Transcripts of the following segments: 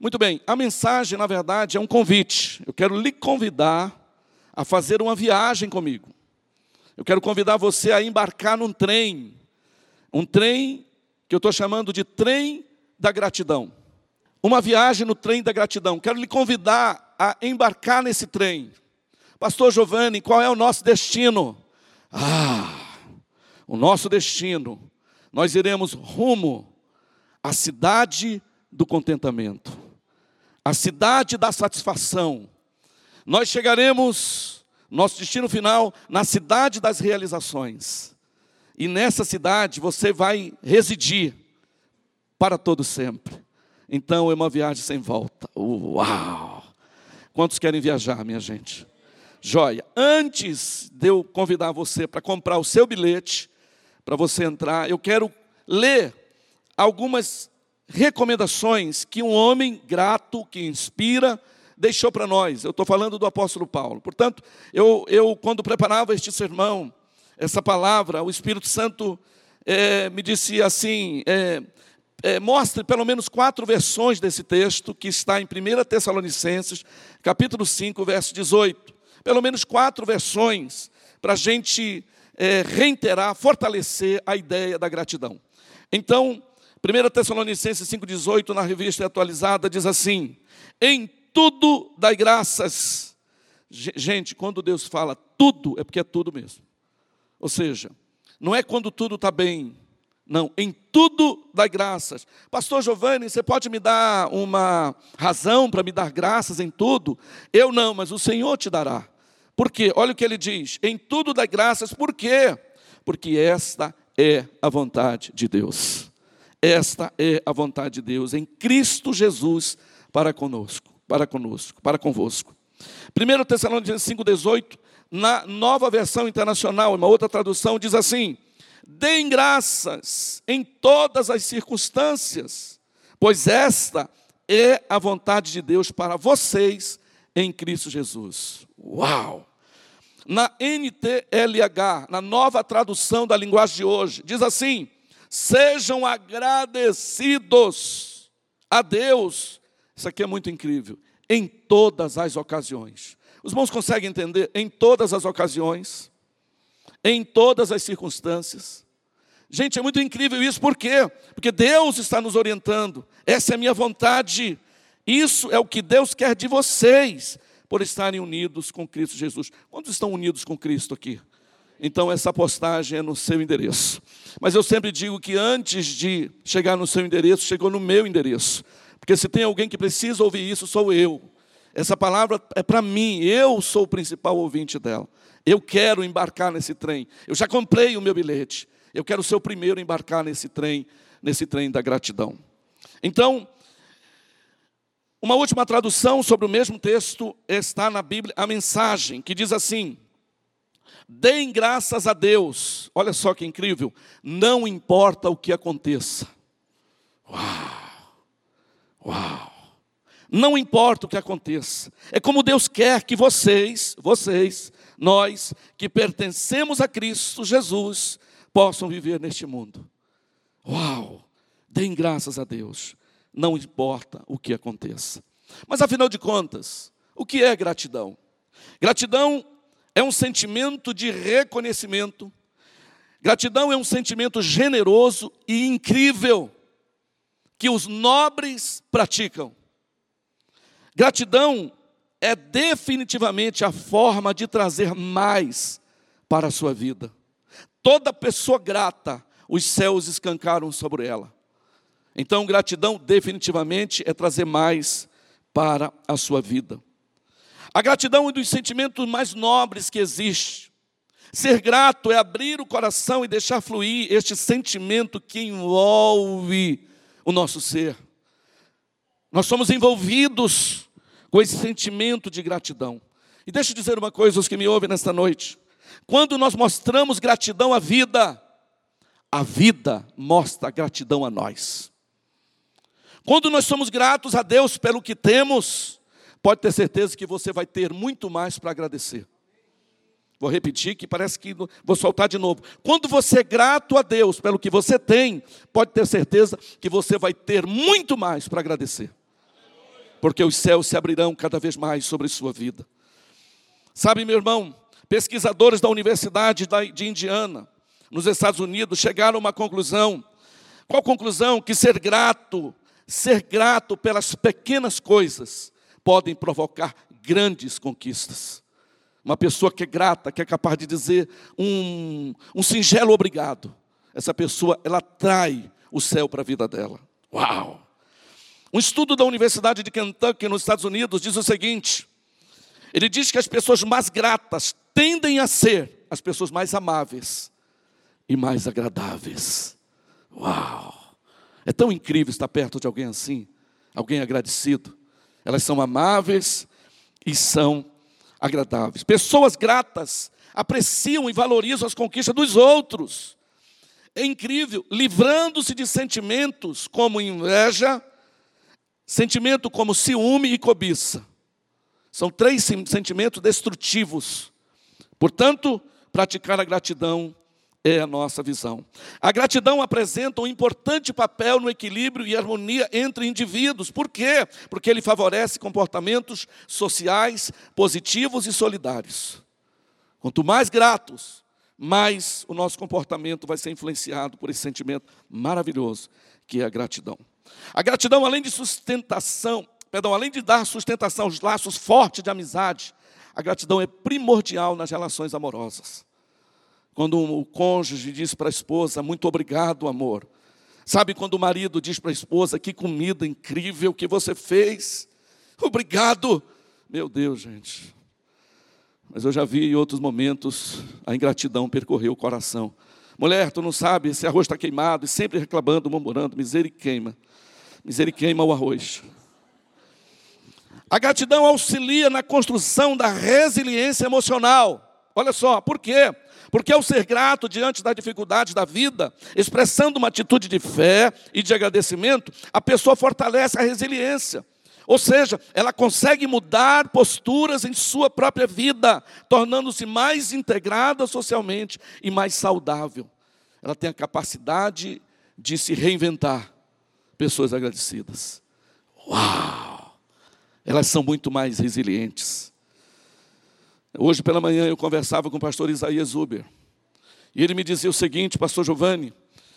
Muito bem, a mensagem, na verdade, é um convite. Eu quero lhe convidar a fazer uma viagem comigo. Eu quero convidar você a embarcar num trem. Um trem que eu estou chamando de trem da gratidão. Uma viagem no trem da gratidão. Quero lhe convidar a embarcar nesse trem. Pastor Giovanni, qual é o nosso destino? Ah, o nosso destino. Nós iremos rumo à cidade do contentamento, à cidade da satisfação. Nós chegaremos, nosso destino final, na cidade das realizações. E nessa cidade você vai residir para todo sempre. Então é uma viagem sem volta. Uau! Quantos querem viajar, minha gente? Joia. Antes de eu convidar você para comprar o seu bilhete, para você entrar, eu quero ler algumas recomendações que um homem grato, que inspira, deixou para nós. Eu estou falando do apóstolo Paulo. Portanto, eu, eu quando preparava este sermão, essa palavra, o Espírito Santo é, me disse assim: é, é, mostre pelo menos quatro versões desse texto que está em 1 Tessalonicenses, capítulo 5, verso 18. Pelo menos quatro versões para a gente é, reiterar, fortalecer a ideia da gratidão. Então, 1 Tessalonicenses 5,18, na revista atualizada, diz assim: Em tudo dai graças. Gente, quando Deus fala tudo, é porque é tudo mesmo. Ou seja, não é quando tudo está bem, não, em tudo dai graças. Pastor Giovanni, você pode me dar uma razão para me dar graças em tudo? Eu não, mas o Senhor te dará. Por quê? Olha o que ele diz: em tudo dai graças, por quê? Porque esta é a vontade de Deus. Esta é a vontade de Deus em Cristo Jesus para conosco, para conosco, para convosco. 1 Tessalonicenses 5,18, na nova versão internacional, uma outra tradução, diz assim: Deem graças em todas as circunstâncias, pois esta é a vontade de Deus para vocês em Cristo Jesus. Uau! Na NTLH, na nova tradução da linguagem de hoje, diz assim: Sejam agradecidos a Deus. Isso aqui é muito incrível. Em todas as ocasiões. Os irmãos conseguem entender? Em todas as ocasiões, em todas as circunstâncias. Gente, é muito incrível isso, por quê? Porque Deus está nos orientando, essa é a minha vontade, isso é o que Deus quer de vocês, por estarem unidos com Cristo Jesus. Quantos estão unidos com Cristo aqui? Então essa postagem é no seu endereço. Mas eu sempre digo que antes de chegar no seu endereço, chegou no meu endereço. Porque se tem alguém que precisa ouvir isso, sou eu. Essa palavra é para mim, eu sou o principal ouvinte dela. Eu quero embarcar nesse trem. Eu já comprei o meu bilhete. Eu quero ser o primeiro a embarcar nesse trem, nesse trem da gratidão. Então, uma última tradução sobre o mesmo texto está na Bíblia, a mensagem, que diz assim: Deem graças a Deus. Olha só que incrível. Não importa o que aconteça. Uau! Uau! Não importa o que aconteça. É como Deus quer que vocês, vocês, nós que pertencemos a Cristo Jesus, possam viver neste mundo. Uau! Deem graças a Deus. Não importa o que aconteça. Mas afinal de contas, o que é gratidão? Gratidão é um sentimento de reconhecimento. Gratidão é um sentimento generoso e incrível que os nobres praticam. Gratidão é definitivamente a forma de trazer mais para a sua vida. Toda pessoa grata, os céus escancaram sobre ela. Então, gratidão definitivamente é trazer mais para a sua vida. A gratidão é um dos sentimentos mais nobres que existe. Ser grato é abrir o coração e deixar fluir este sentimento que envolve o nosso ser. Nós somos envolvidos com esse sentimento de gratidão. E deixa eu dizer uma coisa aos que me ouvem nesta noite. Quando nós mostramos gratidão à vida, a vida mostra gratidão a nós. Quando nós somos gratos a Deus pelo que temos, pode ter certeza que você vai ter muito mais para agradecer. Vou repetir que parece que vou soltar de novo. Quando você é grato a Deus pelo que você tem, pode ter certeza que você vai ter muito mais para agradecer. porque os céus se abrirão cada vez mais sobre sua vida. Sabe, meu irmão, pesquisadores da Universidade de Indiana, nos Estados Unidos, chegaram a uma conclusão. Qual conclusão? Que ser grato, ser grato pelas pequenas coisas, podem provocar grandes conquistas. Uma pessoa que é grata, que é capaz de dizer um, um singelo obrigado, essa pessoa, ela atrai o céu para a vida dela. Uau! Um estudo da Universidade de Kentucky, nos Estados Unidos, diz o seguinte: ele diz que as pessoas mais gratas tendem a ser as pessoas mais amáveis e mais agradáveis. Uau! É tão incrível estar perto de alguém assim, alguém agradecido. Elas são amáveis e são agradáveis. Pessoas gratas apreciam e valorizam as conquistas dos outros. É incrível, livrando-se de sentimentos como inveja, sentimento como ciúme e cobiça. São três sentimentos destrutivos. Portanto, praticar a gratidão é a nossa visão. A gratidão apresenta um importante papel no equilíbrio e harmonia entre indivíduos. Por quê? Porque ele favorece comportamentos sociais positivos e solidários. Quanto mais gratos, mais o nosso comportamento vai ser influenciado por esse sentimento maravilhoso que é a gratidão. A gratidão, além de sustentação, perdão, além de dar sustentação aos laços fortes de amizade, a gratidão é primordial nas relações amorosas. Quando o cônjuge diz para a esposa, muito obrigado, amor. Sabe quando o marido diz para a esposa, que comida incrível que você fez. Obrigado. Meu Deus, gente. Mas eu já vi em outros momentos a ingratidão percorrer o coração. Mulher, tu não sabe, esse arroz está queimado, e sempre reclamando, murmurando. Miséria queima o arroz. A gratidão auxilia na construção da resiliência emocional. Olha só, por quê? Porque ao ser grato diante das dificuldades da vida, expressando uma atitude de fé e de agradecimento, a pessoa fortalece a resiliência. Ou seja, ela consegue mudar posturas em sua própria vida, tornando-se mais integrada socialmente e mais saudável. Ela tem a capacidade de se reinventar. Pessoas agradecidas. Uau! Elas são muito mais resilientes. Hoje pela manhã eu conversava com o pastor Isaías Uber. E ele me dizia o seguinte, pastor Giovanni,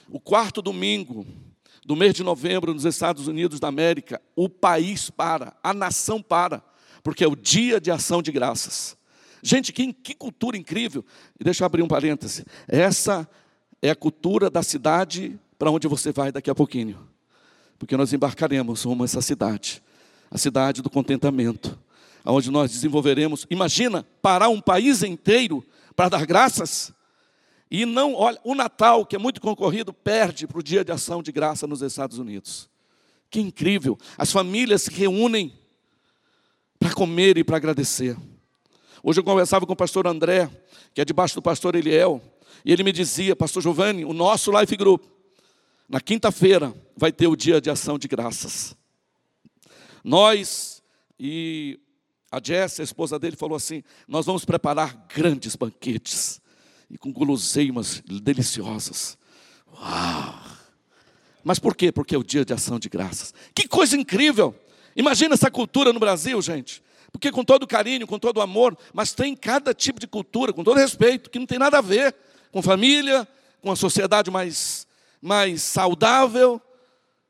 o quarto domingo do mês de novembro nos Estados Unidos da América, o país para, a nação para, porque é o dia de ação de graças. Gente, que, que cultura incrível. E deixa eu abrir um parêntese. Essa é a cultura da cidade para onde você vai daqui a pouquinho. Porque nós embarcaremos rumo a essa cidade, a cidade do contentamento onde nós desenvolveremos. Imagina parar um país inteiro para dar graças. E não, olha, o Natal, que é muito concorrido, perde para o dia de ação de graça nos Estados Unidos. Que incrível! As famílias se reúnem para comer e para agradecer. Hoje eu conversava com o pastor André, que é debaixo do pastor Eliel, e ele me dizia, pastor Giovanni, o nosso Life Group, na quinta-feira, vai ter o dia de ação de graças. Nós e a Jess, a esposa dele, falou assim: Nós vamos preparar grandes banquetes e com guloseimas deliciosas. Uau! Mas por quê? Porque é o dia de ação de graças. Que coisa incrível! Imagina essa cultura no Brasil, gente. Porque com todo carinho, com todo amor, mas tem cada tipo de cultura, com todo respeito, que não tem nada a ver com família, com a sociedade mais, mais saudável.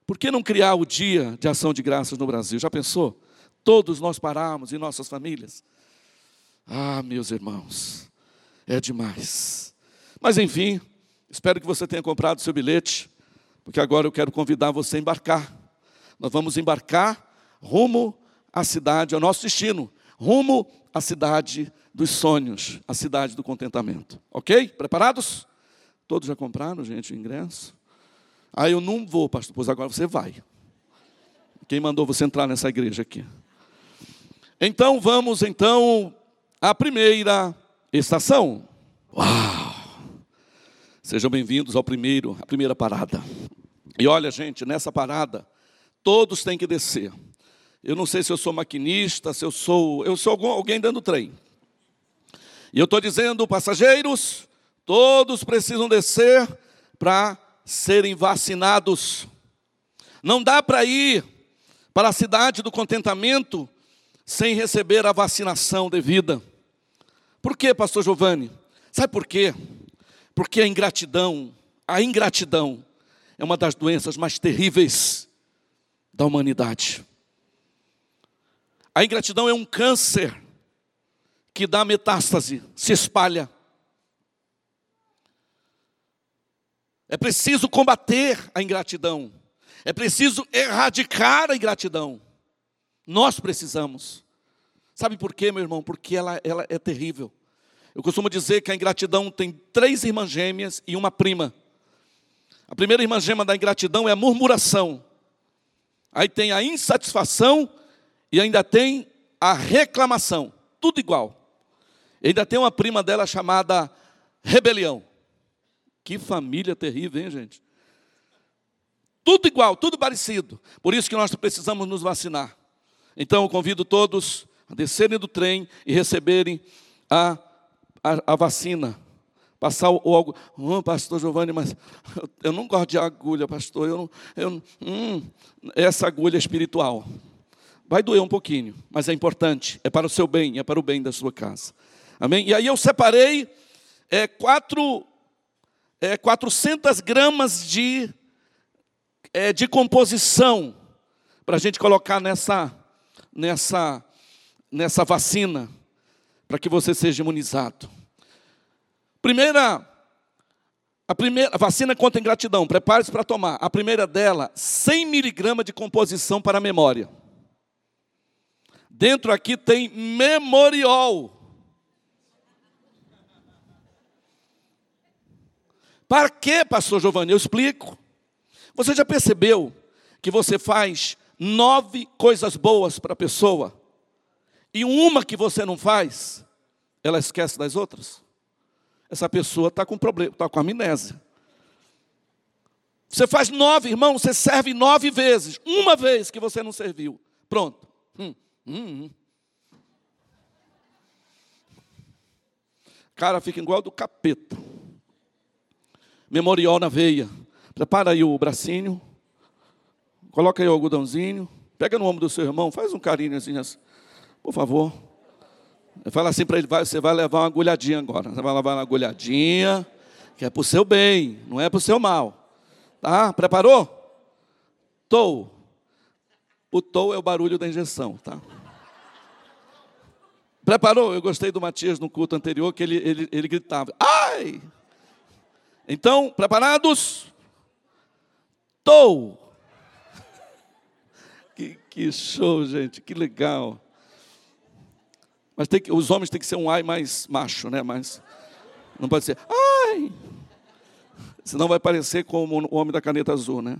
Por que não criar o dia de ação de graças no Brasil? Já pensou? Todos nós paramos em nossas famílias. Ah, meus irmãos, é demais. Mas enfim, espero que você tenha comprado seu bilhete, porque agora eu quero convidar você a embarcar. Nós vamos embarcar rumo à cidade, ao nosso destino, rumo à cidade dos sonhos, à cidade do contentamento. Ok? Preparados? Todos já compraram, gente, o ingresso? Ah, eu não vou, pastor, pois agora você vai. Quem mandou você entrar nessa igreja aqui? Então vamos então à primeira estação. Uau! Sejam bem-vindos ao primeiro, à primeira parada. E olha, gente, nessa parada todos têm que descer. Eu não sei se eu sou maquinista, se eu sou, eu sou alguém dando trem. E eu estou dizendo, passageiros, todos precisam descer para serem vacinados. Não dá para ir para a cidade do contentamento sem receber a vacinação devida. Por quê, pastor Giovanni? Sabe por quê? Porque a ingratidão, a ingratidão é uma das doenças mais terríveis da humanidade. A ingratidão é um câncer que dá metástase, se espalha. É preciso combater a ingratidão. É preciso erradicar a ingratidão. Nós precisamos. Sabe por quê, meu irmão? Porque ela, ela é terrível. Eu costumo dizer que a ingratidão tem três irmãs gêmeas e uma prima. A primeira irmã gêmea da ingratidão é a murmuração. Aí tem a insatisfação e ainda tem a reclamação. Tudo igual. E ainda tem uma prima dela chamada rebelião. Que família terrível, hein, gente? Tudo igual, tudo parecido. Por isso que nós precisamos nos vacinar. Então eu convido todos a descerem do trem e receberem a, a, a vacina. Passar o, algo. Oh, pastor Giovanni, mas eu, eu, não gosto de agulha, pastor. Eu, eu, hum, essa agulha é espiritual. Vai doer um pouquinho, mas é importante. É para o seu bem, é para o bem da sua casa. Amém? E aí eu separei é, quatro, é, 400 gramas de é, de composição para a gente colocar nessa, nessa, nessa vacina, para que você seja imunizado. Primeira, a primeira a vacina contra ingratidão, prepare-se para tomar. A primeira dela, 100 miligramas de composição para a memória. Dentro aqui tem memoriol. Para que, pastor Giovanni? Eu explico. Você já percebeu que você faz nove coisas boas para a pessoa e uma que você não faz, ela esquece das outras? Essa pessoa está com problema, está com amnésia. Você faz nove, irmão, você serve nove vezes. Uma vez que você não serviu. Pronto. Hum, hum, hum. Cara, fica igual do capeta. Memorial na veia. Prepara aí o bracinho. Coloca aí o algodãozinho. Pega no ombro do seu irmão, faz um carinho assim, assim por favor. Fala assim para ele, vai, você vai levar uma agulhadinha agora. Você vai levar uma agulhadinha, que é para o seu bem, não é para o seu mal. Tá? Preparou? Tou. O tou é o barulho da injeção, tá? Preparou? Eu gostei do Matias no culto anterior, que ele, ele, ele gritava, ai! Então, preparados? Tou. Que, show, gente, que legal. Mas tem que, os homens têm que ser um ai mais macho, né? Mas não pode ser ai. Senão vai parecer como o homem da caneta azul, né?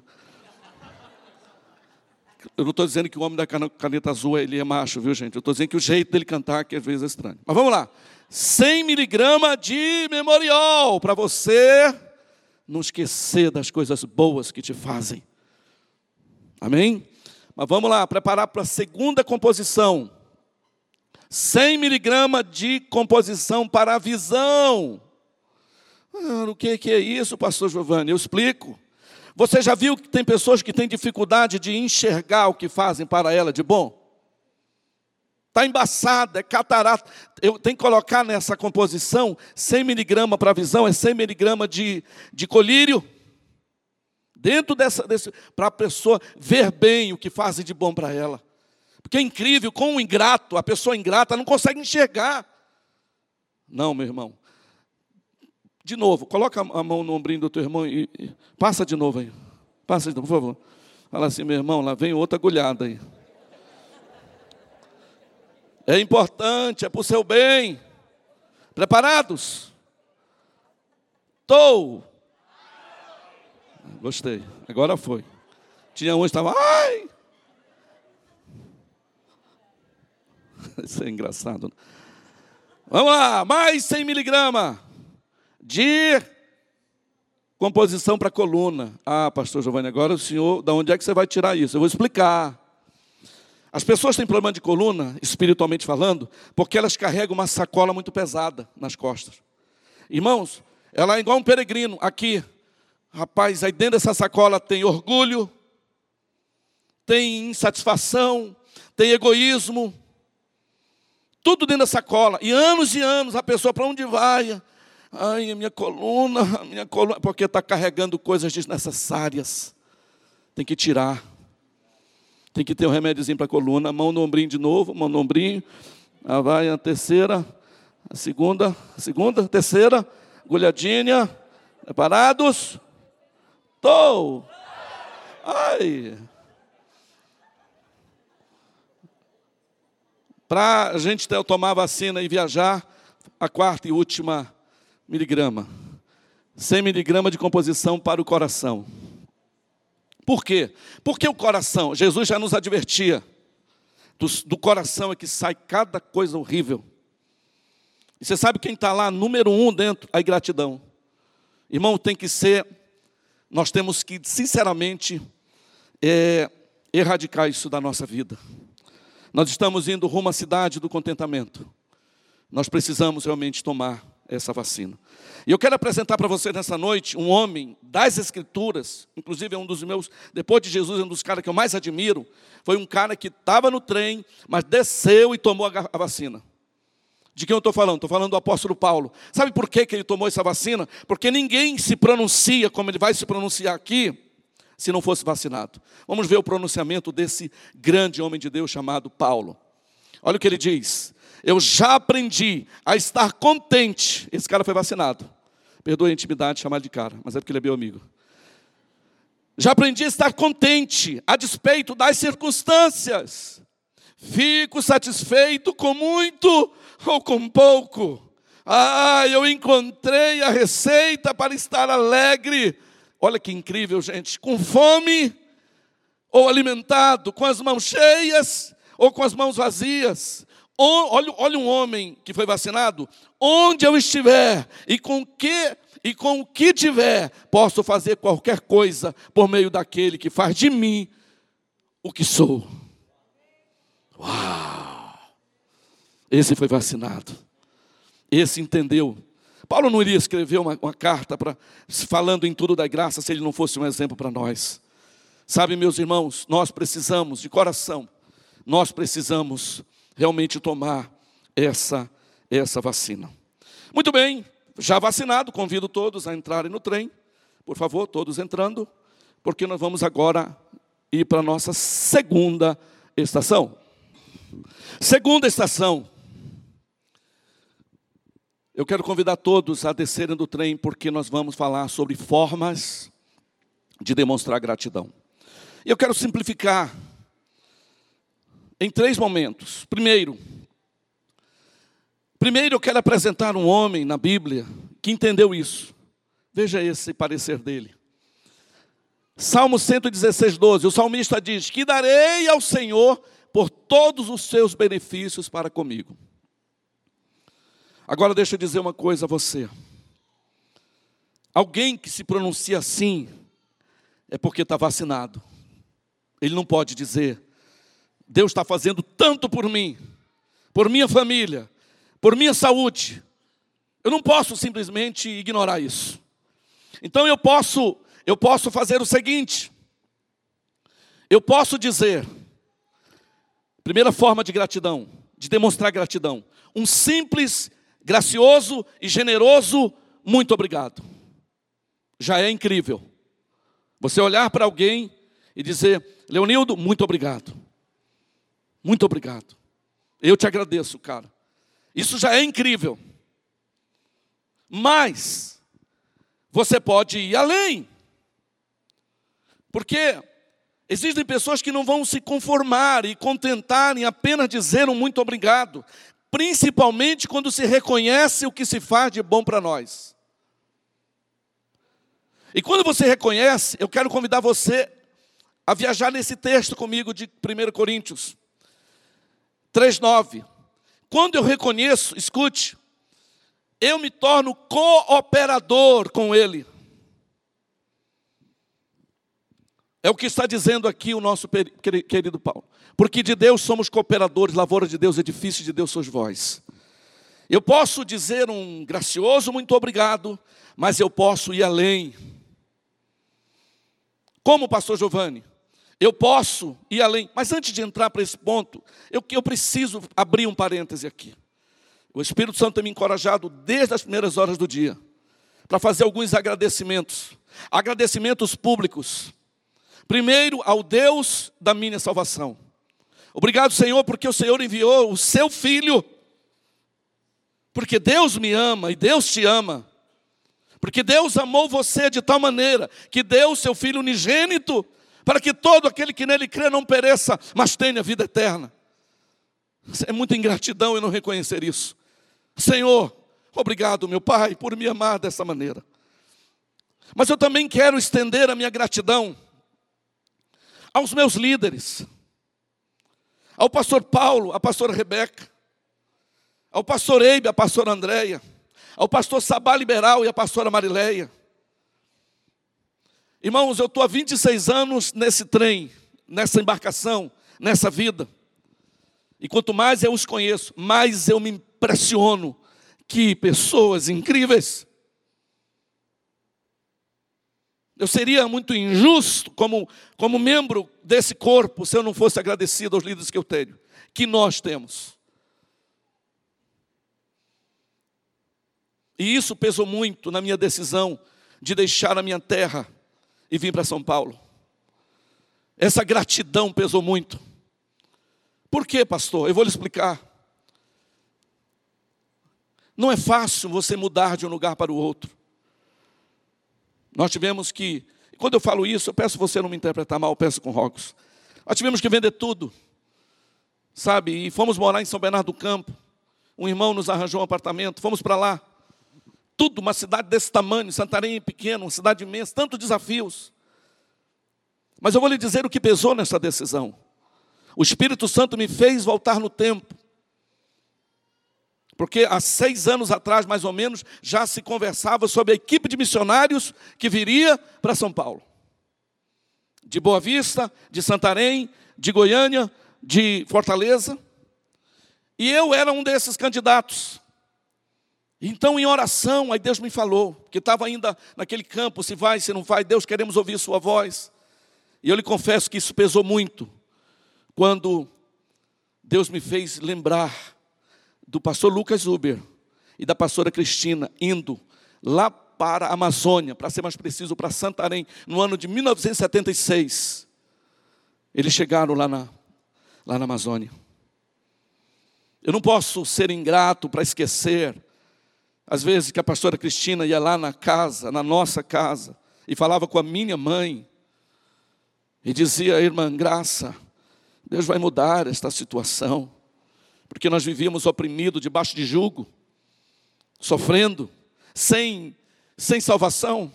Eu não estou dizendo que o homem da caneta azul ele é macho, viu, gente? Eu estou dizendo que o jeito dele cantar que às vezes é estranho. Mas vamos lá. 100 miligramas de memorial para você não esquecer das coisas boas que te fazem. Amém? Mas vamos lá, preparar para a segunda composição. 100 miligramas de composição para a visão. Ah, o que, é isso, pastor Giovanni? Eu explico. Você já viu que tem pessoas que têm dificuldade de enxergar o que fazem para ela de bom? Está embaçada, é catarata. Eu tenho que colocar nessa composição 100 miligramas para a visão, é 100 miligramas de, de colírio. Dentro dessa, para a pessoa ver bem o que fazem de bom para ela. Porque é incrível, com o ingrato, a pessoa ingrata não consegue enxergar. Não, meu irmão. De novo, coloca a mão no ombrinho do teu irmão e, e passa de novo aí. Passa de novo, por favor. Fala assim, meu irmão, lá vem outra agulhada aí. É importante, é para o seu bem. Preparados? Estou. Gostei. Agora foi. Tinha um que estava. Ai! Isso é engraçado. Vamos lá, mais 100 miligramas de composição para coluna. Ah, pastor Giovanni, agora o senhor, da onde é que você vai tirar isso? Eu vou explicar. As pessoas têm problema de coluna, espiritualmente falando, porque elas carregam uma sacola muito pesada nas costas. Irmãos, ela é igual um peregrino aqui. Rapaz, aí dentro dessa sacola tem orgulho, tem insatisfação, tem egoísmo, tudo dentro da sacola. E anos e anos a pessoa para onde vai? Ai, a minha coluna, a minha coluna, porque está carregando coisas desnecessárias. Tem que tirar. Tem que ter um remédiozinho para a coluna, mão no ombrinho de novo, mão no ombrinho. Vai a terceira, a segunda, a segunda, a terceira, agulhadinha. Preparados? Tô. Ai. Para a gente tomar vacina e viajar, a quarta e última miligrama. 100 miligramas de composição para o coração. Por quê? Porque o coração, Jesus já nos advertia, do, do coração é que sai cada coisa horrível. E você sabe quem está lá, número um dentro? A ingratidão. Irmão, tem que ser, nós temos que, sinceramente, é, erradicar isso da nossa vida. Nós estamos indo rumo à cidade do contentamento. Nós precisamos realmente tomar essa vacina. E eu quero apresentar para você nessa noite um homem das Escrituras, inclusive é um dos meus, depois de Jesus, é um dos caras que eu mais admiro. Foi um cara que estava no trem, mas desceu e tomou a vacina. De quem eu estou falando? Estou falando do apóstolo Paulo. Sabe por que, que ele tomou essa vacina? Porque ninguém se pronuncia como ele vai se pronunciar aqui, se não fosse vacinado. Vamos ver o pronunciamento desse grande homem de Deus chamado Paulo. Olha o que ele diz. Eu já aprendi a estar contente. Esse cara foi vacinado. Perdoe a intimidade chamar de cara, mas é porque ele é meu amigo. Já aprendi a estar contente a despeito das circunstâncias. Fico satisfeito com muito ou com pouco. Ah, eu encontrei a receita para estar alegre Olha que incrível, gente. Com fome ou alimentado, com as mãos cheias ou com as mãos vazias. Olha, olha um homem que foi vacinado. Onde eu estiver e com que e com o que tiver, posso fazer qualquer coisa por meio daquele que faz de mim o que sou. Uau! Esse foi vacinado. Esse entendeu Paulo não iria escrever uma, uma carta para falando em tudo da graça se ele não fosse um exemplo para nós. Sabe, meus irmãos, nós precisamos de coração, nós precisamos realmente tomar essa essa vacina. Muito bem, já vacinado, convido todos a entrarem no trem. Por favor, todos entrando, porque nós vamos agora ir para a nossa segunda estação. Segunda estação, eu quero convidar todos a descerem do trem, porque nós vamos falar sobre formas de demonstrar gratidão. Eu quero simplificar em três momentos. Primeiro, primeiro eu quero apresentar um homem na Bíblia que entendeu isso. Veja esse parecer dele. Salmo 116, 12. O salmista diz: Que darei ao Senhor por todos os seus benefícios para comigo. Agora deixa eu dizer uma coisa a você. Alguém que se pronuncia assim é porque está vacinado. Ele não pode dizer, Deus está fazendo tanto por mim, por minha família, por minha saúde. Eu não posso simplesmente ignorar isso. Então eu posso, eu posso fazer o seguinte. Eu posso dizer, primeira forma de gratidão, de demonstrar gratidão, um simples gracioso e generoso, muito obrigado. Já é incrível. Você olhar para alguém e dizer, Leonildo, muito obrigado. Muito obrigado. Eu te agradeço, cara. Isso já é incrível. Mas você pode ir além. Porque existem pessoas que não vão se conformar e contentar em apenas dizer um muito obrigado principalmente quando se reconhece o que se faz de bom para nós. E quando você reconhece, eu quero convidar você a viajar nesse texto comigo de 1 Coríntios 3,9. Quando eu reconheço, escute, eu me torno cooperador com Ele. É o que está dizendo aqui o nosso querido Paulo. Porque de Deus somos cooperadores, lavoura de Deus, edifício de Deus sois vós. Eu posso dizer um gracioso muito obrigado, mas eu posso ir além. Como pastor Giovanni? eu posso ir além. Mas antes de entrar para esse ponto, eu, eu preciso abrir um parêntese aqui. O Espírito Santo tem me encorajado desde as primeiras horas do dia para fazer alguns agradecimentos. Agradecimentos públicos. Primeiro, ao Deus da minha salvação. Obrigado, Senhor, porque o Senhor enviou o seu filho. Porque Deus me ama e Deus te ama. Porque Deus amou você de tal maneira que deu o seu filho unigênito para que todo aquele que nele crê não pereça, mas tenha vida eterna. É muita ingratidão eu não reconhecer isso. Senhor, obrigado, meu Pai, por me amar dessa maneira. Mas eu também quero estender a minha gratidão aos meus líderes, ao pastor Paulo, à pastora Rebeca, ao pastor Eibe, à pastora Andréia, ao pastor Sabá Liberal e à pastora Marileia Irmãos, eu estou há 26 anos nesse trem, nessa embarcação, nessa vida. E quanto mais eu os conheço, mais eu me impressiono que pessoas incríveis. Eu seria muito injusto como, como membro desse corpo se eu não fosse agradecido aos líderes que eu tenho, que nós temos. E isso pesou muito na minha decisão de deixar a minha terra e vim para São Paulo. Essa gratidão pesou muito. Por quê, pastor? Eu vou lhe explicar. Não é fácil você mudar de um lugar para o outro. Nós tivemos que, quando eu falo isso, eu peço você não me interpretar mal, eu peço com rogos. Nós tivemos que vender tudo, sabe? E fomos morar em São Bernardo do Campo. Um irmão nos arranjou um apartamento, fomos para lá tudo, uma cidade desse tamanho, Santarém pequeno, uma cidade imensa, tantos desafios. Mas eu vou lhe dizer o que pesou nessa decisão. O Espírito Santo me fez voltar no tempo. Porque há seis anos atrás, mais ou menos, já se conversava sobre a equipe de missionários que viria para São Paulo. De Boa Vista, de Santarém, de Goiânia, de Fortaleza. E eu era um desses candidatos. Então, em oração, aí Deus me falou, que estava ainda naquele campo, se vai, se não vai, Deus, queremos ouvir Sua voz. E eu lhe confesso que isso pesou muito, quando Deus me fez lembrar do pastor Lucas Uber e da pastora Cristina indo lá para a Amazônia, para ser mais preciso, para Santarém, no ano de 1976. Eles chegaram lá na, lá na Amazônia. Eu não posso ser ingrato para esquecer às vezes que a pastora Cristina ia lá na casa, na nossa casa, e falava com a minha mãe, e dizia, irmã Graça, Deus vai mudar esta situação, porque nós vivíamos oprimidos, debaixo de jugo, sofrendo, sem, sem salvação.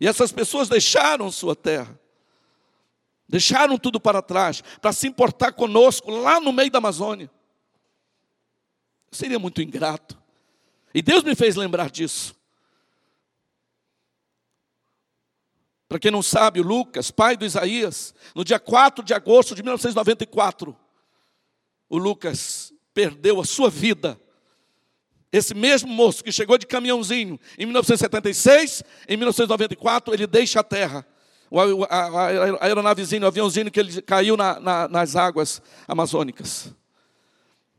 E essas pessoas deixaram sua terra, deixaram tudo para trás, para se importar conosco lá no meio da Amazônia. seria muito ingrato. E Deus me fez lembrar disso. Para quem não sabe, o Lucas, pai do Isaías, no dia 4 de agosto de 1994, o Lucas perdeu a sua vida. Esse mesmo moço que chegou de caminhãozinho em 1976, em 1994, ele deixa a terra. A aeronavezinho, o aviãozinho que ele caiu na, na, nas águas amazônicas.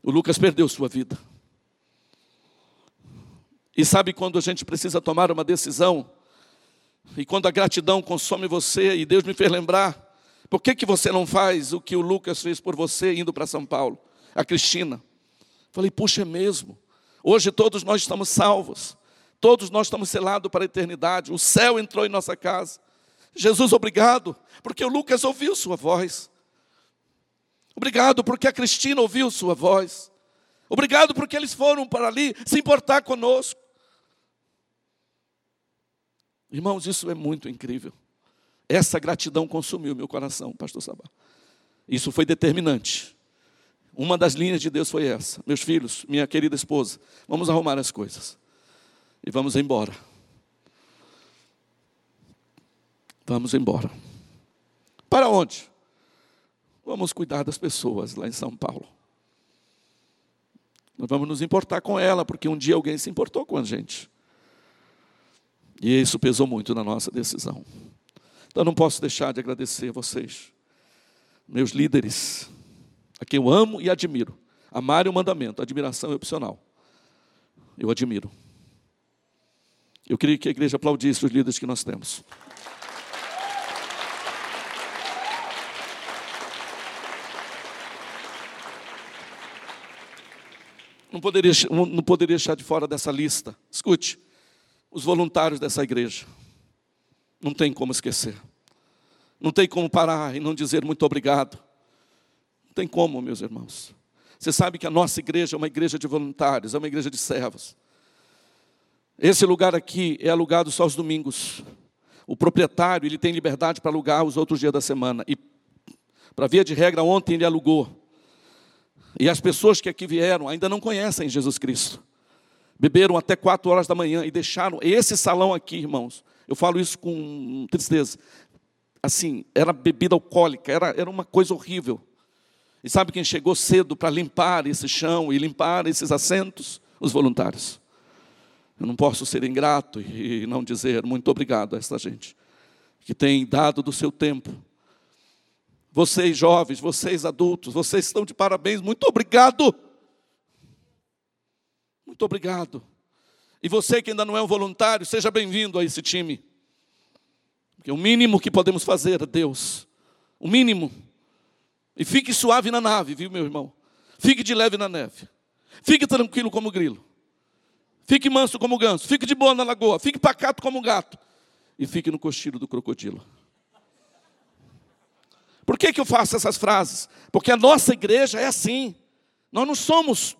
O Lucas perdeu sua vida. E sabe quando a gente precisa tomar uma decisão? E quando a gratidão consome você, e Deus me fez lembrar, por que, que você não faz o que o Lucas fez por você indo para São Paulo? A Cristina. Falei, puxa, é mesmo. Hoje todos nós estamos salvos. Todos nós estamos selados para a eternidade. O céu entrou em nossa casa. Jesus, obrigado, porque o Lucas ouviu sua voz. Obrigado, porque a Cristina ouviu sua voz. Obrigado, porque eles foram para ali se importar conosco. Irmãos, isso é muito incrível. Essa gratidão consumiu meu coração, pastor Sabá. Isso foi determinante. Uma das linhas de Deus foi essa. Meus filhos, minha querida esposa, vamos arrumar as coisas. E vamos embora. Vamos embora. Para onde? Vamos cuidar das pessoas lá em São Paulo. Nós vamos nos importar com ela, porque um dia alguém se importou com a gente. E isso pesou muito na nossa decisão. Então não posso deixar de agradecer a vocês, meus líderes, a quem eu amo e admiro. Amar é um mandamento, admiração é opcional. Eu admiro. Eu queria que a igreja aplaudisse os líderes que nós temos. Não poderia, não poderia deixar de fora dessa lista. Escute, os voluntários dessa igreja. Não tem como esquecer. Não tem como parar e não dizer muito obrigado. Não tem como, meus irmãos. Você sabe que a nossa igreja é uma igreja de voluntários, é uma igreja de servos. Esse lugar aqui é alugado só aos domingos. O proprietário ele tem liberdade para alugar os outros dias da semana. E, para via de regra, ontem ele alugou. E as pessoas que aqui vieram ainda não conhecem Jesus Cristo. Beberam até quatro horas da manhã e deixaram esse salão aqui, irmãos. Eu falo isso com tristeza. Assim, era bebida alcoólica, era, era uma coisa horrível. E sabe quem chegou cedo para limpar esse chão e limpar esses assentos? Os voluntários. Eu não posso ser ingrato e não dizer muito obrigado a essa gente que tem dado do seu tempo vocês jovens, vocês adultos, vocês estão de parabéns. Muito obrigado. Muito obrigado. E você que ainda não é um voluntário, seja bem-vindo a esse time. Porque o mínimo que podemos fazer é Deus. O mínimo. E fique suave na nave, viu, meu irmão? Fique de leve na neve. Fique tranquilo como grilo. Fique manso como ganso. Fique de boa na lagoa. Fique pacato como gato. E fique no cochilo do crocodilo. Por que, que eu faço essas frases? Porque a nossa igreja é assim. Nós não somos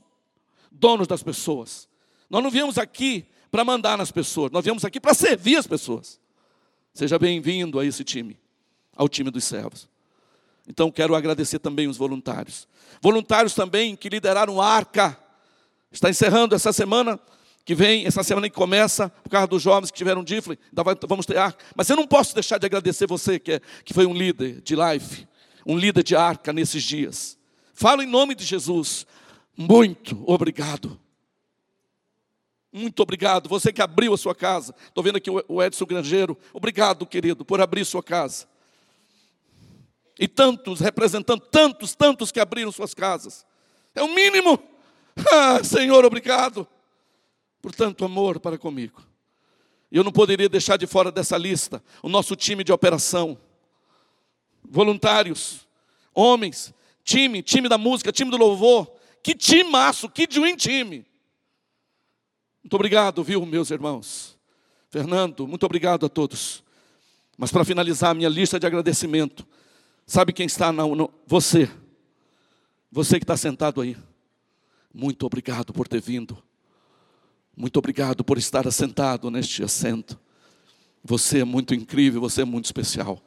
donos das pessoas. Nós não viemos aqui para mandar nas pessoas. Nós viemos aqui para servir as pessoas. Seja bem-vindo a esse time, ao time dos servos. Então quero agradecer também os voluntários. Voluntários também que lideraram a arca. Está encerrando essa semana que vem, essa semana que começa, por causa dos jovens que tiveram Difle, vamos ter arca. Mas eu não posso deixar de agradecer você, que, é, que foi um líder de life, um líder de arca nesses dias. Falo em nome de Jesus. Muito obrigado. Muito obrigado. Você que abriu a sua casa. Estou vendo aqui o Edson Grangeiro. Obrigado, querido, por abrir sua casa. E tantos, representando tantos, tantos que abriram suas casas. É o mínimo. Ah, Senhor, obrigado por tanto amor para comigo. Eu não poderia deixar de fora dessa lista o nosso time de operação. Voluntários, homens, time, time da música, time do louvor. Que timaço, que dream time. Muito obrigado, viu, meus irmãos. Fernando, muito obrigado a todos. Mas para finalizar a minha lista de agradecimento, sabe quem está na no, você? Você que está sentado aí. Muito obrigado por ter vindo. Muito obrigado por estar assentado neste assento. Você é muito incrível, você é muito especial.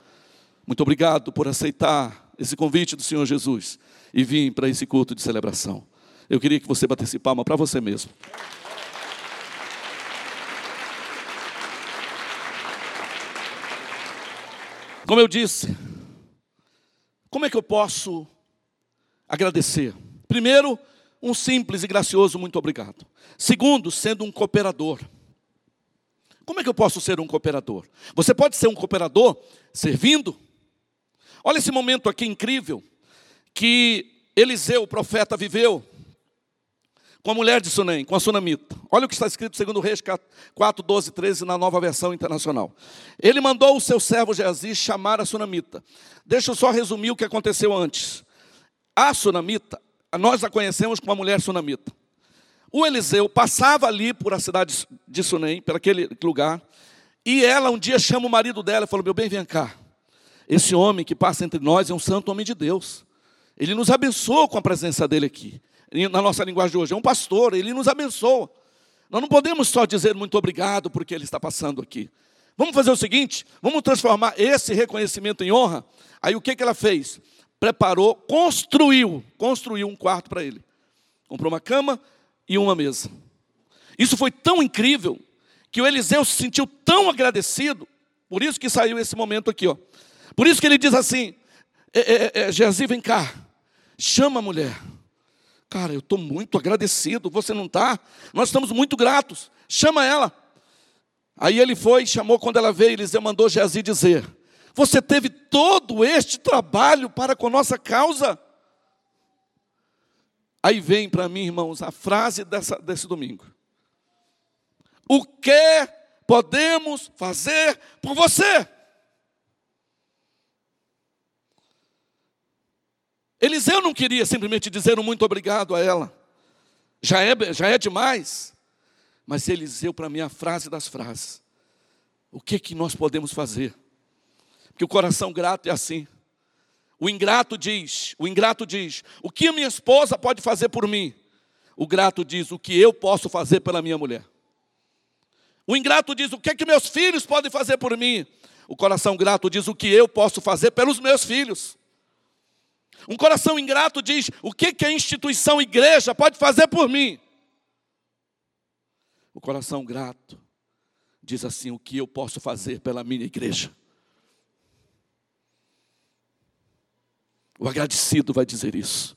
Muito obrigado por aceitar esse convite do Senhor Jesus e vir para esse culto de celebração. Eu queria que você batesse palma para você mesmo. Como eu disse, como é que eu posso agradecer? Primeiro, um simples e gracioso muito obrigado. Segundo, sendo um cooperador. Como é que eu posso ser um cooperador? Você pode ser um cooperador servindo. Olha esse momento aqui incrível que Eliseu, o profeta, viveu com a mulher de Sunem, com a sunamita. Olha o que está escrito segundo Reis 4, 12, 13 na nova versão internacional. Ele mandou o seu servo Geazi chamar a sunamita. Deixa eu só resumir o que aconteceu antes. A sunamita nós a conhecemos como a mulher sunamita. O Eliseu passava ali por a cidade de Sunem, por aquele lugar, e ela um dia chama o marido dela e falou: Meu bem, vem cá. Esse homem que passa entre nós é um santo homem de Deus. Ele nos abençoa com a presença dele aqui. Na nossa linguagem de hoje, é um pastor, ele nos abençoa. Nós não podemos só dizer muito obrigado porque ele está passando aqui. Vamos fazer o seguinte: vamos transformar esse reconhecimento em honra. Aí o que, que ela fez? preparou, construiu, construiu um quarto para ele. Comprou uma cama e uma mesa. Isso foi tão incrível que o Eliseu se sentiu tão agradecido, por isso que saiu esse momento aqui, ó. Por isso que ele diz assim: é, é, é, Geazi, vem cá, chama a mulher. Cara, eu estou muito agradecido, você não está? Nós estamos muito gratos, chama ela. Aí ele foi, chamou, quando ela veio, Eliseu mandou Geazi dizer: Você teve todo este trabalho para com nossa causa. Aí vem para mim, irmãos, a frase dessa, desse domingo. O que podemos fazer por você? Eliseu não queria simplesmente dizer um muito obrigado a ela. Já é, já é demais. Mas Eliseu, para mim, é a frase das frases. O que, que nós podemos fazer? Porque o coração grato é assim. O ingrato diz, o ingrato diz, o que a minha esposa pode fazer por mim? O grato diz, o que eu posso fazer pela minha mulher. O ingrato diz, o que que meus filhos podem fazer por mim? O coração grato diz, o que eu posso fazer pelos meus filhos. Um coração ingrato diz, o que, que a instituição igreja pode fazer por mim? O coração grato diz assim, o que eu posso fazer pela minha igreja. O agradecido vai dizer isso.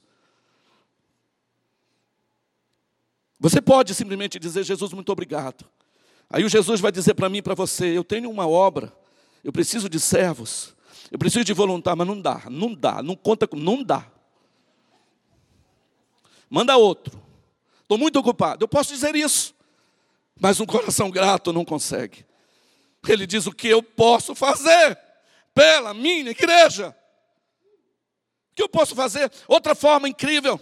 Você pode simplesmente dizer, Jesus, muito obrigado. Aí o Jesus vai dizer para mim e para você: eu tenho uma obra, eu preciso de servos, eu preciso de voluntário, mas não dá, não dá, não conta com, não dá. Manda outro. Estou muito ocupado. Eu posso dizer isso, mas um coração grato não consegue. Ele diz o que eu posso fazer pela minha igreja. O que eu posso fazer? Outra forma incrível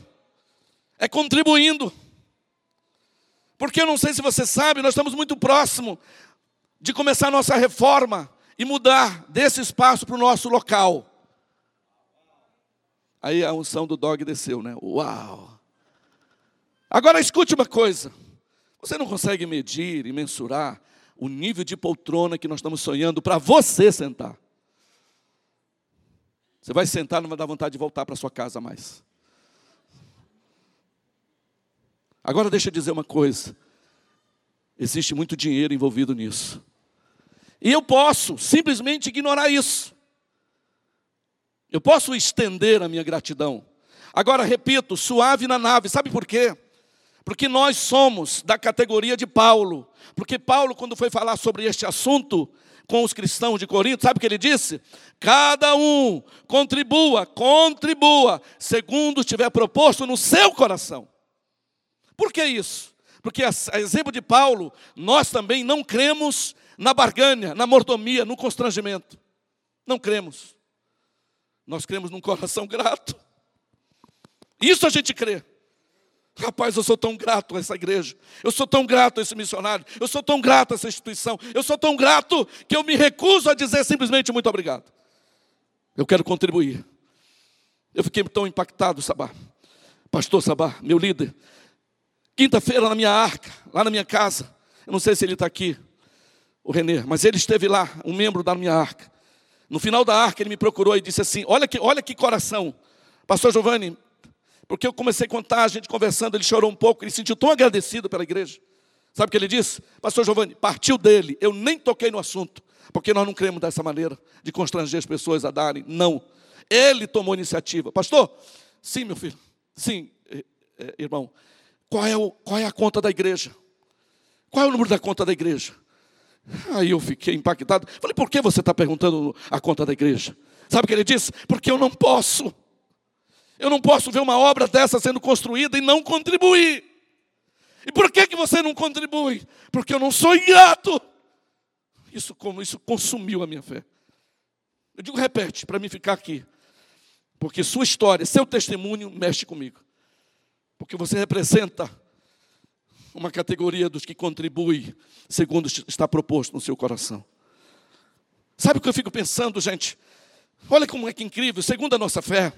é contribuindo. Porque eu não sei se você sabe, nós estamos muito próximo de começar a nossa reforma e mudar desse espaço para o nosso local. Aí a unção do dog desceu, né? Uau! Agora escute uma coisa. Você não consegue medir e mensurar o nível de poltrona que nós estamos sonhando para você sentar. Você vai sentar, não vai dar vontade de voltar para sua casa mais. Agora deixa eu dizer uma coisa. Existe muito dinheiro envolvido nisso. E eu posso simplesmente ignorar isso. Eu posso estender a minha gratidão. Agora, repito, suave na nave. Sabe por quê? Porque nós somos da categoria de Paulo. Porque Paulo, quando foi falar sobre este assunto, com os cristãos de Corinto, sabe o que ele disse? Cada um contribua, contribua, segundo estiver proposto no seu coração. Por que isso? Porque, a exemplo de Paulo, nós também não cremos na barganha, na mordomia, no constrangimento. Não cremos. Nós cremos num coração grato. Isso a gente crê. Rapaz, eu sou tão grato a essa igreja, eu sou tão grato a esse missionário, eu sou tão grato a essa instituição, eu sou tão grato que eu me recuso a dizer simplesmente muito obrigado. Eu quero contribuir. Eu fiquei tão impactado, Sabá. Pastor Sabá, meu líder. Quinta-feira na minha arca, lá na minha casa. Eu não sei se ele está aqui, o Renê, mas ele esteve lá, um membro da minha arca. No final da arca, ele me procurou e disse assim: Olha que, olha que coração. Pastor Giovanni, porque eu comecei a contar, a gente conversando, ele chorou um pouco, ele se sentiu tão agradecido pela igreja. Sabe o que ele disse? Pastor Giovanni, partiu dele, eu nem toquei no assunto, porque nós não cremos dessa maneira de constranger as pessoas a darem. Não. Ele tomou iniciativa. Pastor, sim, meu filho, sim, eh, eh, irmão. Qual é, o, qual é a conta da igreja? Qual é o número da conta da igreja? Aí eu fiquei impactado. Falei, por que você está perguntando a conta da igreja? Sabe o que ele disse? Porque eu não posso. Eu não posso ver uma obra dessa sendo construída e não contribuir. E por que, que você não contribui? Porque eu não sou ingrato. Isso, isso consumiu a minha fé. Eu digo, repete, para mim ficar aqui. Porque sua história, seu testemunho mexe comigo. Porque você representa uma categoria dos que contribui segundo está proposto no seu coração. Sabe o que eu fico pensando, gente? Olha como é que incrível, segundo a nossa fé,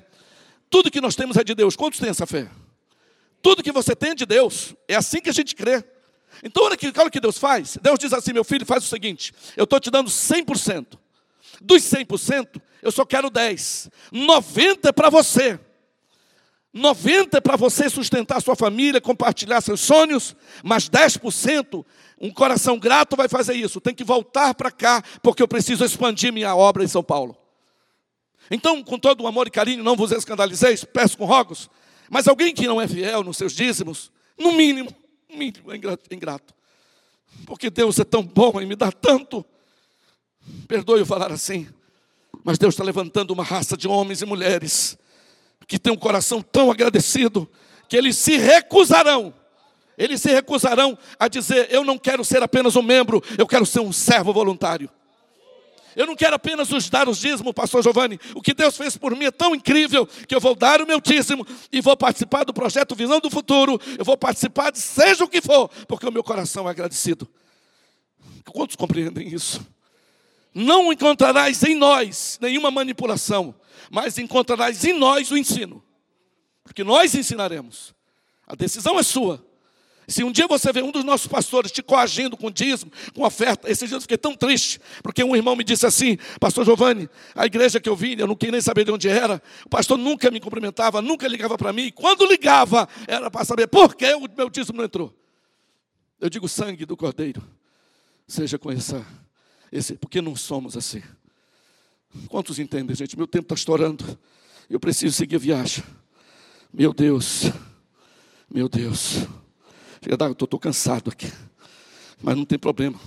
tudo que nós temos é de Deus. Quantos têm essa fé? Tudo que você tem é de Deus. É assim que a gente crê. Então, olha, que, olha o que Deus faz. Deus diz assim: meu filho, faz o seguinte: eu estou te dando 100%. Dos 100%, eu só quero 10. 90% é para você. 90% é para você sustentar sua família, compartilhar seus sonhos, mas 10%, um coração grato vai fazer isso. Tem que voltar para cá, porque eu preciso expandir minha obra em São Paulo. Então, com todo o amor e carinho, não vos escandalizeis, peço com rogos, mas alguém que não é fiel nos seus dízimos, no mínimo, no mínimo é ingrato. Porque Deus é tão bom e me dá tanto. Perdoe eu falar assim, Mas Deus está levantando uma raça de homens e mulheres que tem um coração tão agradecido que eles se recusarão. Eles se recusarão a dizer: Eu não quero ser apenas um membro, eu quero ser um servo voluntário. Eu não quero apenas os dar os dízimos, pastor Giovanni. O que Deus fez por mim é tão incrível que eu vou dar o meu dízimo e vou participar do projeto Visão do Futuro. Eu vou participar de seja o que for, porque o meu coração é agradecido. Quantos compreendem isso? Não encontrarás em nós nenhuma manipulação, mas encontrarás em nós o ensino. Porque nós ensinaremos. A decisão é sua. Se um dia você vê um dos nossos pastores te coagindo com dízimo, com oferta, esses dias eu fiquei tão triste, porque um irmão me disse assim, pastor Giovanni, a igreja que eu vim, eu não queria nem saber de onde era, o pastor nunca me cumprimentava, nunca ligava para mim, quando ligava, era para saber por que o meu dízimo não entrou. Eu digo sangue do cordeiro, seja com essa, esse, porque não somos assim. Quantos entendem, gente? Meu tempo está estourando, eu preciso seguir a viagem. Meu Deus, meu Deus. Eu estou cansado aqui, mas não tem problema.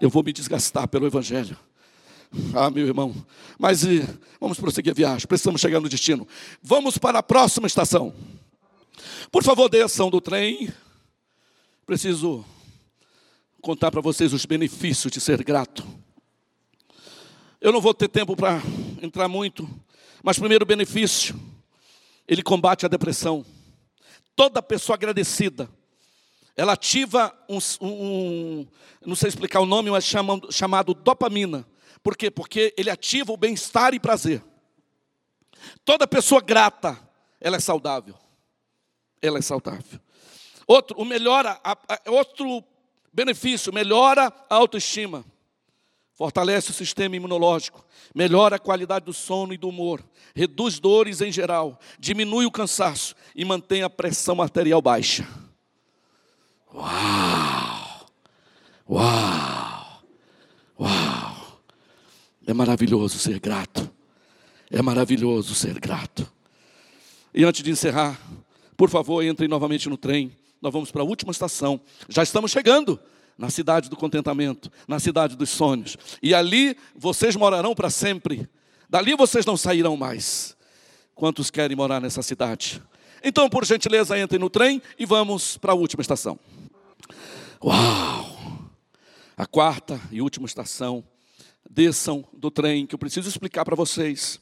Eu vou me desgastar pelo Evangelho. Ah, meu irmão. Mas e, vamos prosseguir a viagem. Precisamos chegar no destino. Vamos para a próxima estação. Por favor, desçam do trem. Preciso contar para vocês os benefícios de ser grato. Eu não vou ter tempo para entrar muito, mas primeiro benefício, ele combate a depressão toda pessoa agradecida, ela ativa um, um não sei explicar o nome, mas chamado, chamado dopamina. Por quê? Porque ele ativa o bem-estar e prazer. Toda pessoa grata, ela é saudável. Ela é saudável. Outro, o melhora, a, a, outro benefício, melhora a autoestima fortalece o sistema imunológico, melhora a qualidade do sono e do humor, reduz dores em geral, diminui o cansaço e mantém a pressão arterial baixa. Uau! Uau! Uau! É maravilhoso ser grato. É maravilhoso ser grato. E antes de encerrar, por favor, entrem novamente no trem. Nós vamos para a última estação. Já estamos chegando na cidade do contentamento, na cidade dos sonhos. E ali vocês morarão para sempre. Dali vocês não sairão mais. Quantos querem morar nessa cidade? Então, por gentileza, entrem no trem e vamos para a última estação. Uau! A quarta e última estação. Desçam do trem, que eu preciso explicar para vocês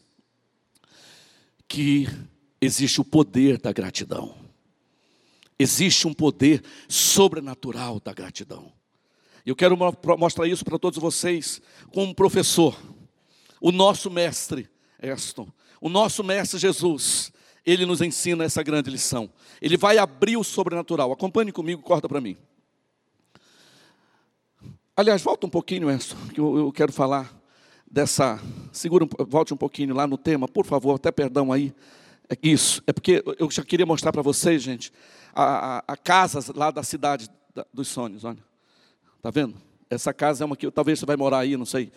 que existe o poder da gratidão. Existe um poder sobrenatural da gratidão. Eu quero mostrar isso para todos vocês como professor. O nosso mestre, Eston, o nosso mestre Jesus, ele nos ensina essa grande lição. Ele vai abrir o sobrenatural. Acompanhe comigo, corta para mim. Aliás, volta um pouquinho, Eston, que eu, eu quero falar dessa. Segura, volte um pouquinho lá no tema, por favor, até perdão aí. É isso, é porque eu já queria mostrar para vocês, gente, a, a, a casa lá da cidade da, dos sonhos, olha. Está vendo? Essa casa é uma que talvez você vai morar aí, não sei.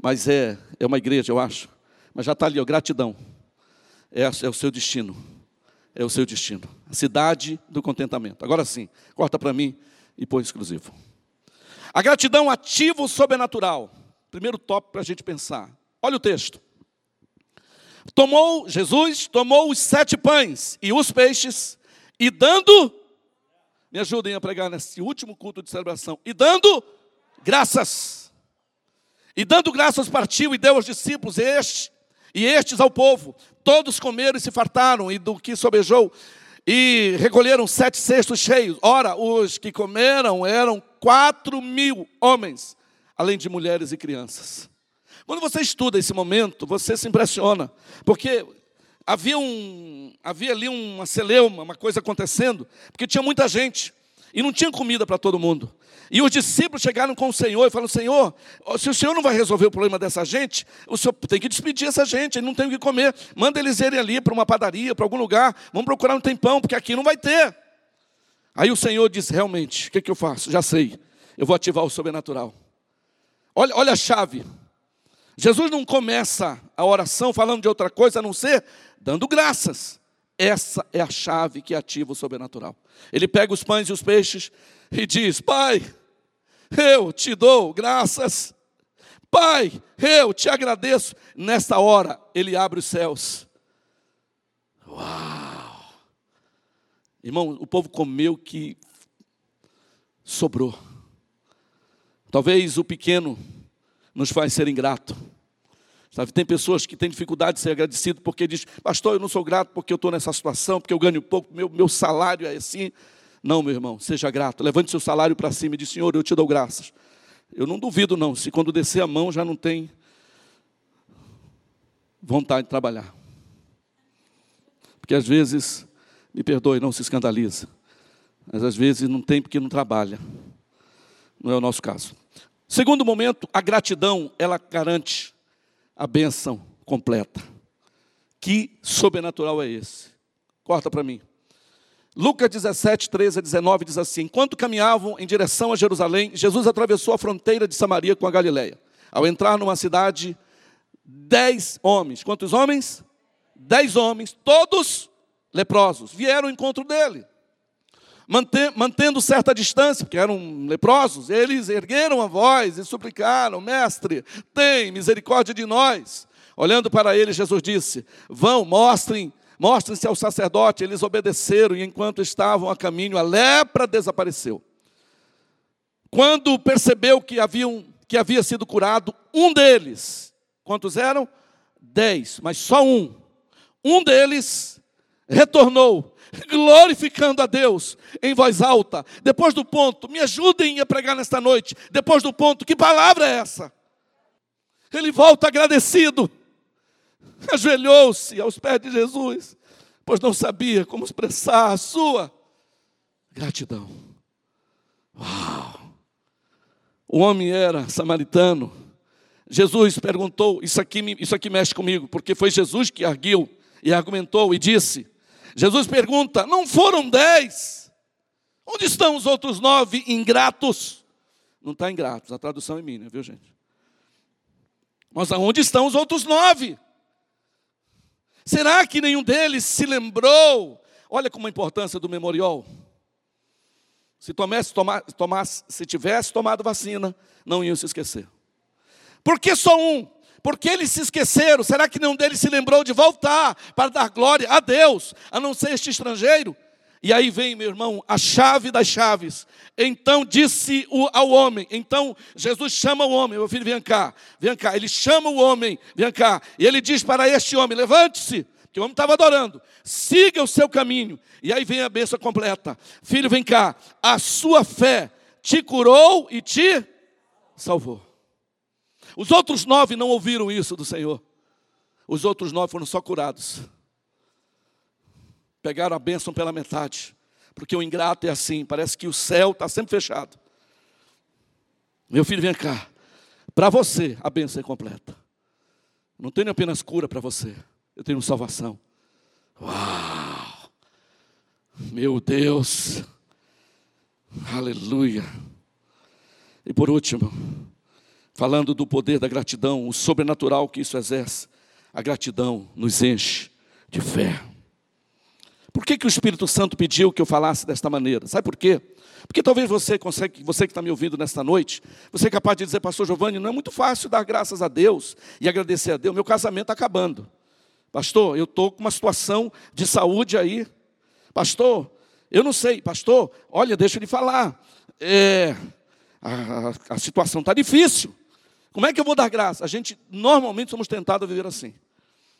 Mas é, é uma igreja, eu acho. Mas já está ali, ó, gratidão. É, é o seu destino. É o seu destino. A cidade do contentamento. Agora sim, corta para mim e põe exclusivo. A gratidão ativa sobrenatural. Primeiro tópico para a gente pensar. Olha o texto. Tomou, Jesus tomou os sete pães e os peixes, e dando me ajudem a pregar nesse último culto de celebração. E dando graças. E dando graças partiu e deu aos discípulos este, e estes ao povo. Todos comeram e se fartaram, e do que sobejou, e recolheram sete cestos cheios. Ora, os que comeram eram quatro mil homens, além de mulheres e crianças. Quando você estuda esse momento, você se impressiona, porque havia, um, havia ali uma celeuma, uma coisa acontecendo, porque tinha muita gente e não tinha comida para todo mundo. E os discípulos chegaram com o Senhor e falaram: Senhor, se o Senhor não vai resolver o problema dessa gente, o Senhor tem que despedir essa gente, ele não tem o que comer. Manda eles irem ali para uma padaria, para algum lugar, vamos procurar um tempão, porque aqui não vai ter. Aí o Senhor disse: Realmente, o que, que eu faço? Já sei, eu vou ativar o sobrenatural. Olha, olha a chave. Jesus não começa a oração falando de outra coisa a não ser dando graças. Essa é a chave que ativa o sobrenatural. Ele pega os pães e os peixes e diz: Pai, eu te dou graças. Pai, eu te agradeço. Nesta hora, ele abre os céus. Uau! Irmão, o povo comeu que sobrou. Talvez o pequeno nos faz ser ingrato. Sabe, tem pessoas que têm dificuldade de ser agradecido porque diz, pastor, eu não sou grato porque eu estou nessa situação, porque eu ganho pouco, meu, meu salário é assim. Não, meu irmão, seja grato. Levante seu salário para cima e diz, Senhor, eu te dou graças. Eu não duvido, não, se quando descer a mão já não tem vontade de trabalhar. Porque às vezes, me perdoe, não se escandaliza, mas às vezes não tem porque não trabalha. Não é o nosso caso. Segundo momento, a gratidão, ela garante a benção completa. Que sobrenatural é esse? Corta para mim. Lucas 17, 13 a 19 diz assim: Enquanto caminhavam em direção a Jerusalém, Jesus atravessou a fronteira de Samaria com a Galileia. Ao entrar numa cidade, dez homens, quantos homens? Dez homens, todos leprosos, vieram ao encontro dele. Mantendo certa distância, porque eram leprosos, eles ergueram a voz e suplicaram: Mestre, tem misericórdia de nós. Olhando para ele, Jesus disse: Vão, mostrem, mostrem-se ao sacerdote. Eles obedeceram e enquanto estavam a caminho, a lepra desapareceu. Quando percebeu que, haviam, que havia sido curado, um deles, quantos eram? Dez, mas só um. Um deles retornou glorificando a Deus em voz alta. Depois do ponto, me ajudem a pregar nesta noite. Depois do ponto, que palavra é essa? Ele volta agradecido, ajoelhou-se aos pés de Jesus, pois não sabia como expressar a sua gratidão. Uau! O homem era samaritano. Jesus perguntou, isso aqui, isso aqui mexe comigo, porque foi Jesus que arguiu e argumentou e disse: Jesus pergunta: não foram dez? Onde estão os outros nove ingratos? Não está ingratos, a tradução é minha, viu gente? Mas aonde estão os outros nove? Será que nenhum deles se lembrou? Olha como a importância do memorial. Se tomasse, tomasse, se tivesse tomado vacina, não iam se esquecer. Por que só um? Porque eles se esqueceram. Será que nenhum deles se lembrou de voltar para dar glória a Deus, a não ser este estrangeiro? E aí vem, meu irmão, a chave das chaves. Então disse ao homem, então Jesus chama o homem, meu filho, vem cá, vem cá. Ele chama o homem, vem cá. E ele diz para este homem: levante-se, que o homem estava adorando, siga o seu caminho. E aí vem a bênção completa: filho, vem cá, a sua fé te curou e te salvou. Os outros nove não ouviram isso do Senhor. Os outros nove foram só curados. Pegaram a bênção pela metade. Porque o ingrato é assim, parece que o céu está sempre fechado. Meu filho, vem cá. Para você, a bênção é completa. Não tenho apenas cura para você, eu tenho salvação. Uau! Meu Deus! Aleluia! E por último, falando do poder da gratidão, o sobrenatural que isso exerce, a gratidão nos enche de fé. Por que, que o Espírito Santo pediu que eu falasse desta maneira? Sabe por quê? Porque talvez você consegue, você que está me ouvindo nesta noite, você é capaz de dizer, pastor Giovanni, não é muito fácil dar graças a Deus e agradecer a Deus. Meu casamento está acabando. Pastor, eu estou com uma situação de saúde aí. Pastor, eu não sei, pastor, olha, deixa ele falar. É, a, a situação está difícil. Como é que eu vou dar graça? A gente normalmente somos tentados a viver assim.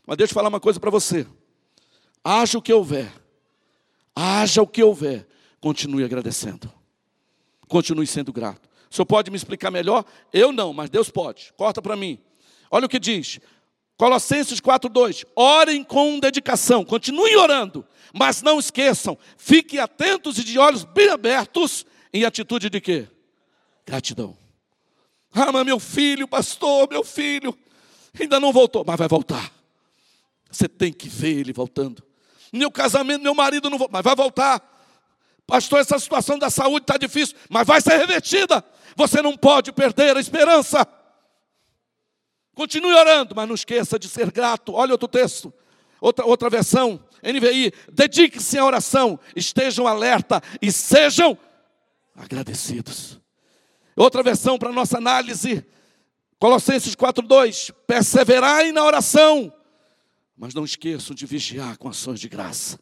Mas deixa eu falar uma coisa para você. Haja o que houver, haja o que houver, continue agradecendo. Continue sendo grato. O senhor pode me explicar melhor? Eu não, mas Deus pode. Corta para mim. Olha o que diz. Colossenses 4:2. Orem com dedicação, continuem orando, mas não esqueçam, fiquem atentos e de olhos bem abertos em atitude de quê? Gratidão. Ah, mas meu filho, pastor, meu filho, ainda não voltou, mas vai voltar. Você tem que ver ele voltando. Meu casamento, meu marido não voltou, mas vai voltar. Pastor, essa situação da saúde está difícil, mas vai ser revertida. Você não pode perder a esperança. Continue orando, mas não esqueça de ser grato. Olha outro texto, outra, outra versão, NVI. Dedique-se à oração, estejam alerta e sejam agradecidos. Outra versão para nossa análise, Colossenses 4:2, perseverai na oração, mas não esqueçam de vigiar com ações de graça.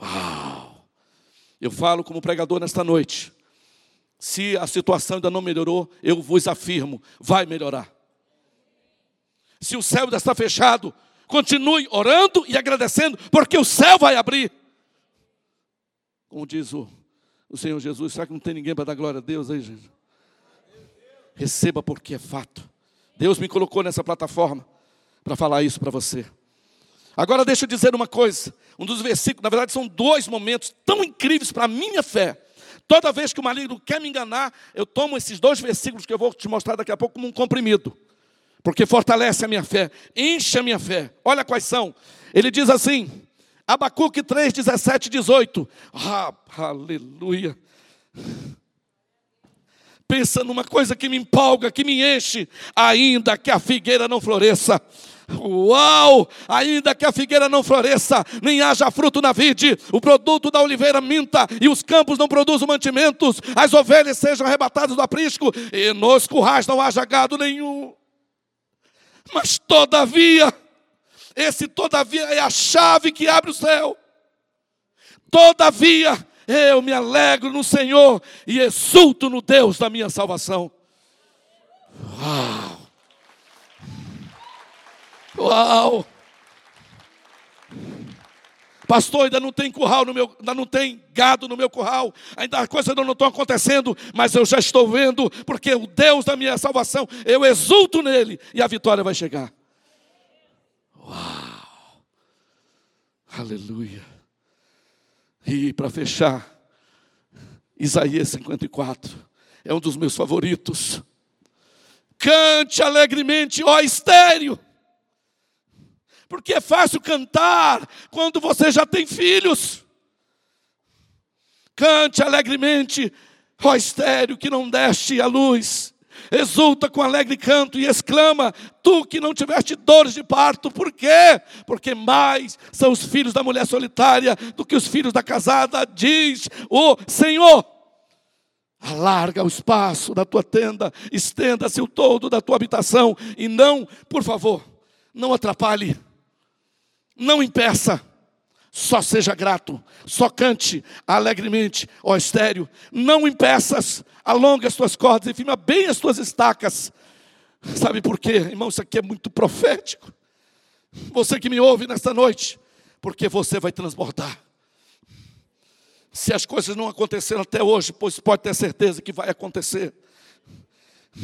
Uau! Eu falo como pregador nesta noite. Se a situação ainda não melhorou, eu vos afirmo, vai melhorar. Se o céu ainda está fechado, continue orando e agradecendo, porque o céu vai abrir. Como diz o, o Senhor Jesus, será que não tem ninguém para dar glória a Deus aí, gente? Receba porque é fato. Deus me colocou nessa plataforma para falar isso para você. Agora deixa eu dizer uma coisa. Um dos versículos, na verdade, são dois momentos tão incríveis para a minha fé. Toda vez que o maligno quer me enganar, eu tomo esses dois versículos que eu vou te mostrar daqui a pouco como um comprimido. Porque fortalece a minha fé, enche a minha fé. Olha quais são. Ele diz assim, Abacuque 3, 17 18. Ah, aleluia. Pensa numa coisa que me empolga, que me enche, ainda que a figueira não floresça. Uau! Ainda que a figueira não floresça, nem haja fruto na vide, o produto da oliveira minta, e os campos não produzam mantimentos, as ovelhas sejam arrebatadas do aprisco, e nos currais não haja gado nenhum. Mas todavia, esse todavia é a chave que abre o céu. Todavia, eu me alegro no Senhor e exulto no Deus da minha salvação. Uau! Uau! Pastor, ainda não tem curral no meu, ainda não tem gado no meu curral, ainda as coisas não estão acontecendo, mas eu já estou vendo, porque o Deus da minha salvação, eu exulto nele e a vitória vai chegar. Uau! Aleluia! E para fechar, Isaías 54 é um dos meus favoritos. Cante alegremente, ó estéreo. Porque é fácil cantar quando você já tem filhos. Cante alegremente, ó estéreo que não deste a luz. Exulta com alegre canto e exclama: Tu que não tiveste dores de parto, por quê? Porque mais são os filhos da mulher solitária do que os filhos da casada, diz o Senhor. Alarga o espaço da tua tenda, estenda-se o todo da tua habitação e não, por favor, não atrapalhe, não impeça só seja grato, só cante alegremente, ó estéreo. Não impeças, alonga as tuas cordas e firma bem as tuas estacas. Sabe por quê? Irmão, isso aqui é muito profético. Você que me ouve nesta noite, porque você vai transbordar. Se as coisas não aconteceram até hoje, pois pode ter certeza que vai acontecer.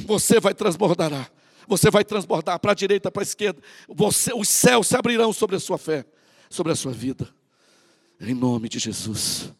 Você vai transbordar. Você vai transbordar para a direita, para a esquerda. Você, os céus se abrirão sobre a sua fé, sobre a sua vida. Em nome de Jesus.